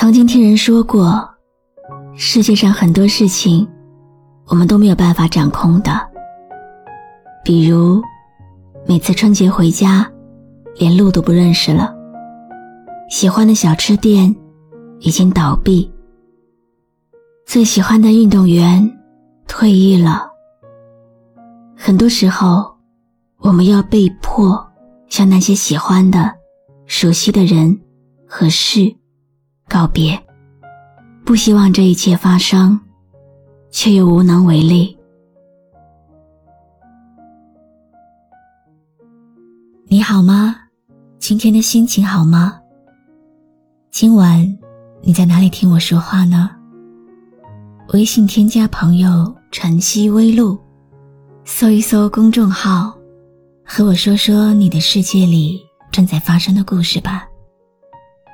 曾经听人说过，世界上很多事情，我们都没有办法掌控的。比如，每次春节回家，连路都不认识了；喜欢的小吃店已经倒闭；最喜欢的运动员退役了。很多时候，我们要被迫向那些喜欢的、熟悉的人和事。告别，不希望这一切发生，却又无能为力。你好吗？今天的心情好吗？今晚你在哪里听我说话呢？微信添加朋友“晨曦微露”，搜一搜公众号，和我说说你的世界里正在发生的故事吧。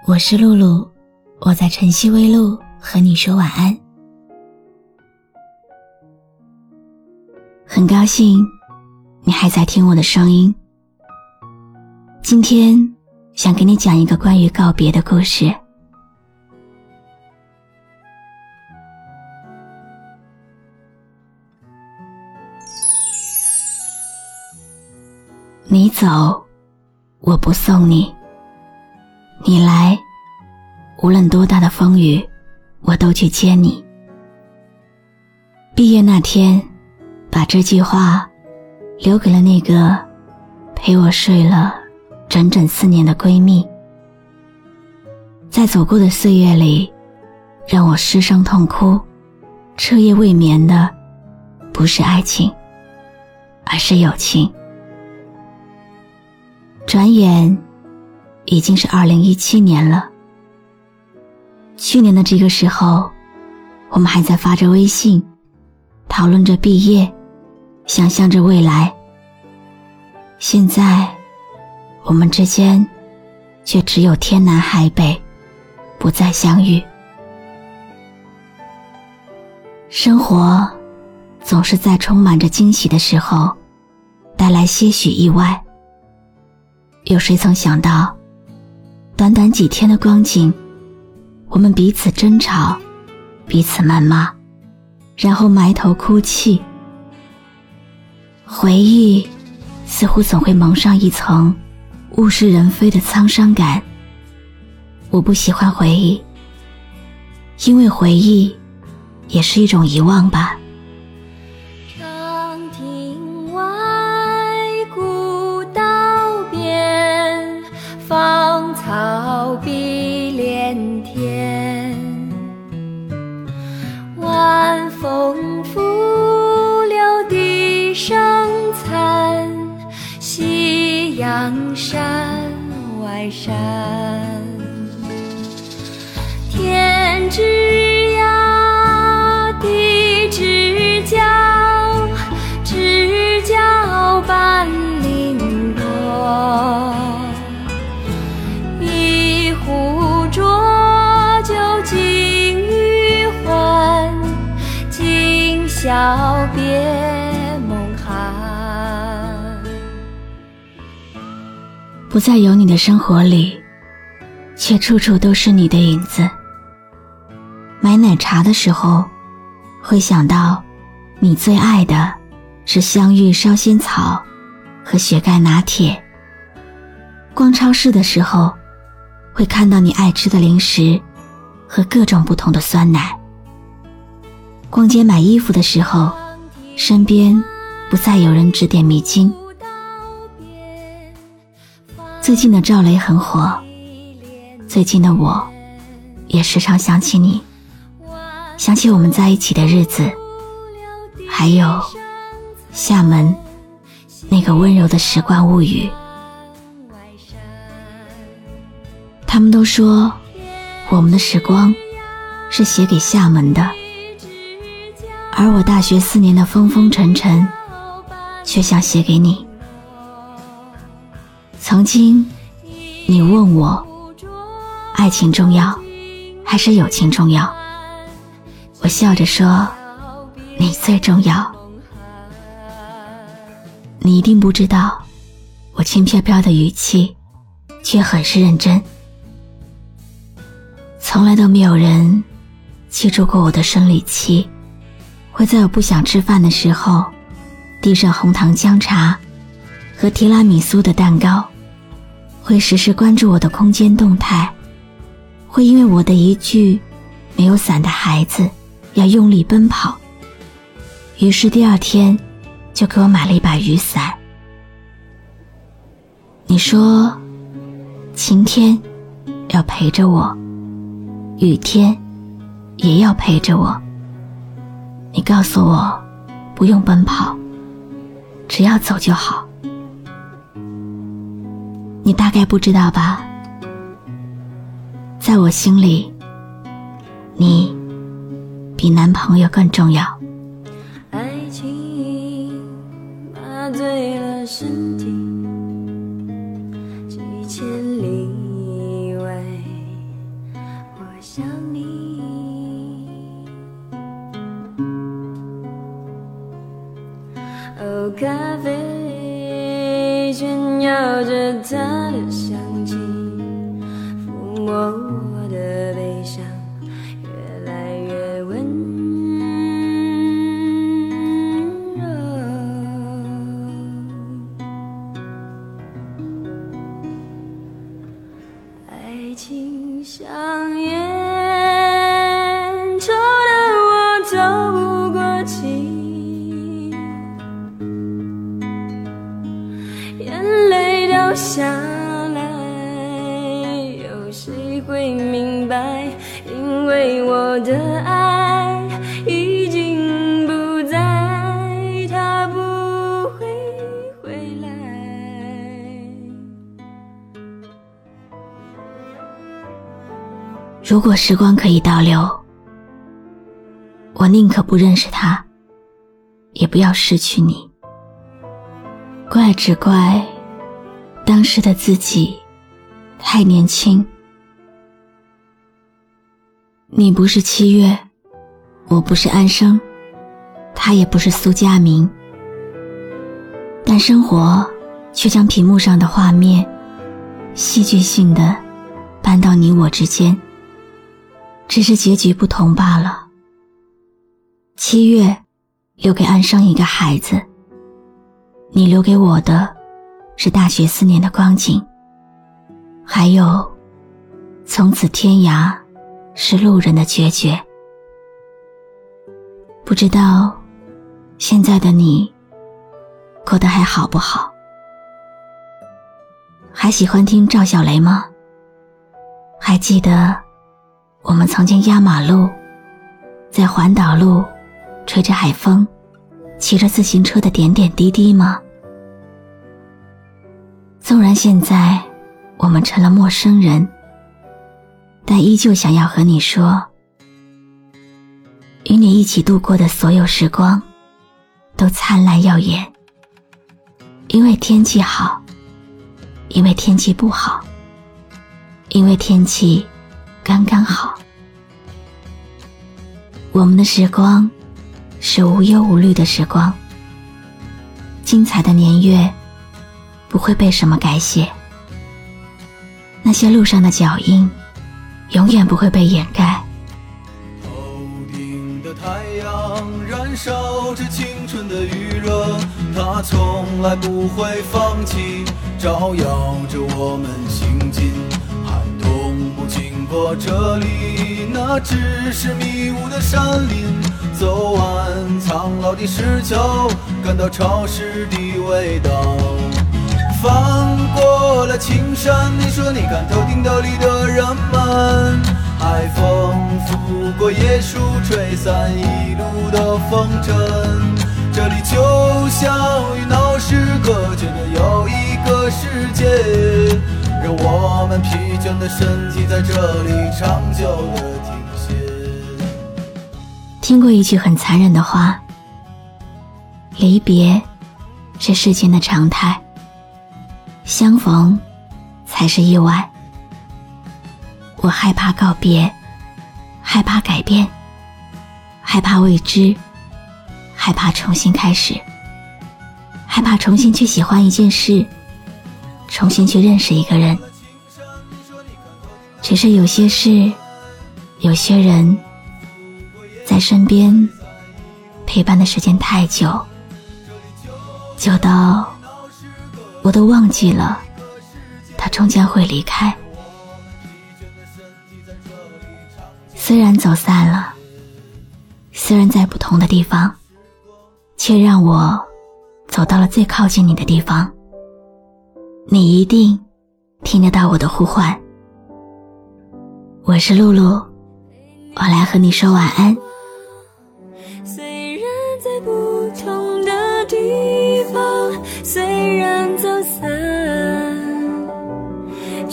我是露露。我在晨曦微露和你说晚安，很高兴你还在听我的声音。今天想给你讲一个关于告别的故事。你走，我不送你；你来。无论多大的风雨，我都去接你。毕业那天，把这句话留给了那个陪我睡了整整四年的闺蜜。在走过的岁月里，让我失声痛哭、彻夜未眠的，不是爱情，而是友情。转眼，已经是二零一七年了。去年的这个时候，我们还在发着微信，讨论着毕业，想象着未来。现在，我们之间却只有天南海北，不再相遇。生活总是在充满着惊喜的时候，带来些许意外。有谁曾想到，短短几天的光景？我们彼此争吵，彼此谩骂，然后埋头哭泣。回忆似乎总会蒙上一层物是人非的沧桑感。我不喜欢回忆，因为回忆也是一种遗忘吧。山外山。不再有你的生活里，却处处都是你的影子。买奶茶的时候，会想到你最爱的是香芋烧仙草和雪盖拿铁。逛超市的时候，会看到你爱吃的零食和各种不同的酸奶。逛街买衣服的时候，身边不再有人指点迷津。最近的赵雷很火，最近的我，也时常想起你，想起我们在一起的日子，还有厦门那个温柔的时光物语。他们都说，我们的时光。是写给厦门的，而我大学四年的风风尘尘，却想写给你。曾经，你问我，爱情重要还是友情重要？我笑着说，你最重要。你一定不知道，我轻飘飘的语气，却很是认真。从来都没有人记住过我的生理期，会在我不想吃饭的时候，递上红糖姜茶和提拉米苏的蛋糕，会时时关注我的空间动态，会因为我的一句“没有伞的孩子”要用力奔跑，于是第二天就给我买了一把雨伞。你说，晴天要陪着我。雨天也要陪着我。你告诉我，不用奔跑，只要走就好。你大概不知道吧？在我心里，你比男朋友更重要。爱情麻醉了身体。抱着它的香气，抚摸下来，有谁会明白？因为我的爱已经不在，他不会回来。如果时光可以倒流，我宁可不认识他，也不要失去你。怪只怪。当时的自己太年轻，你不是七月，我不是安生，他也不是苏佳明，但生活却将屏幕上的画面戏剧性的搬到你我之间，只是结局不同罢了。七月留给安生一个孩子，你留给我的。是大学四年的光景，还有从此天涯是路人的决绝。不知道现在的你过得还好不好？还喜欢听赵小雷吗？还记得我们曾经压马路，在环岛路吹着海风，骑着自行车的点点滴滴吗？纵然现在我们成了陌生人，但依旧想要和你说，与你一起度过的所有时光，都灿烂耀眼。因为天气好，因为天气不好，因为天气刚刚好。我们的时光是无忧无虑的时光，精彩的年月。不会被什么改写，那些路上的脚印，永远不会被掩盖。头顶的太阳燃烧着青春的余热，它从来不会放弃，照耀着我们行进。寒冬不经过这里，那只是迷雾的山林。走完苍老的石桥，感到潮湿的味道。翻过了青山，你说你看头顶斗笠的人们，海风拂过椰树，吹散一路的风尘。这里就像与闹市隔绝的又一个世界，让我们疲倦的身体在这里长久的停歇。听过一句很残忍的话：离别是世间的常态，相逢才是意外。我害怕告别，害怕改变，害怕未知，害怕重新开始，害怕重新去喜欢一件事，重新去认识一个人。只是有些事，有些人，在身边陪伴的时间太久，久到我都忘记了，他终将会离开。虽然走散了，虽然在不同的地方，却让我走到了最靠近你的地方。你一定听得到我的呼唤。我是露露，我来和你说晚安。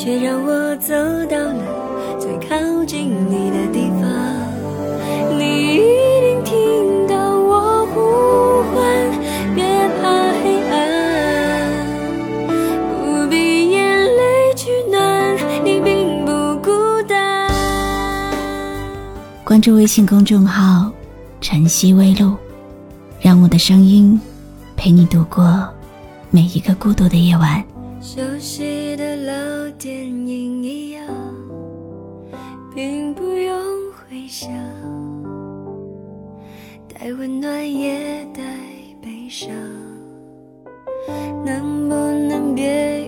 却让我走到了最靠近你的地方。你一定听到我呼唤，别怕黑暗，不必眼泪取暖，你并不孤单。关注微信公众号“晨曦微露”，让我的声音陪你度过每一个孤独的夜晚。熟悉的老电影一样，并不用回想，带温暖也带悲伤。能不能别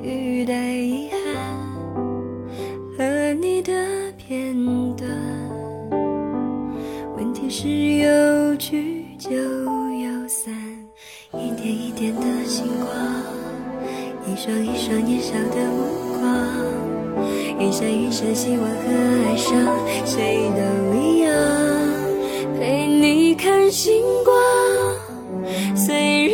一双一双年少的目光，一闪一闪希望和哀伤，谁都一样，陪你看星光。虽然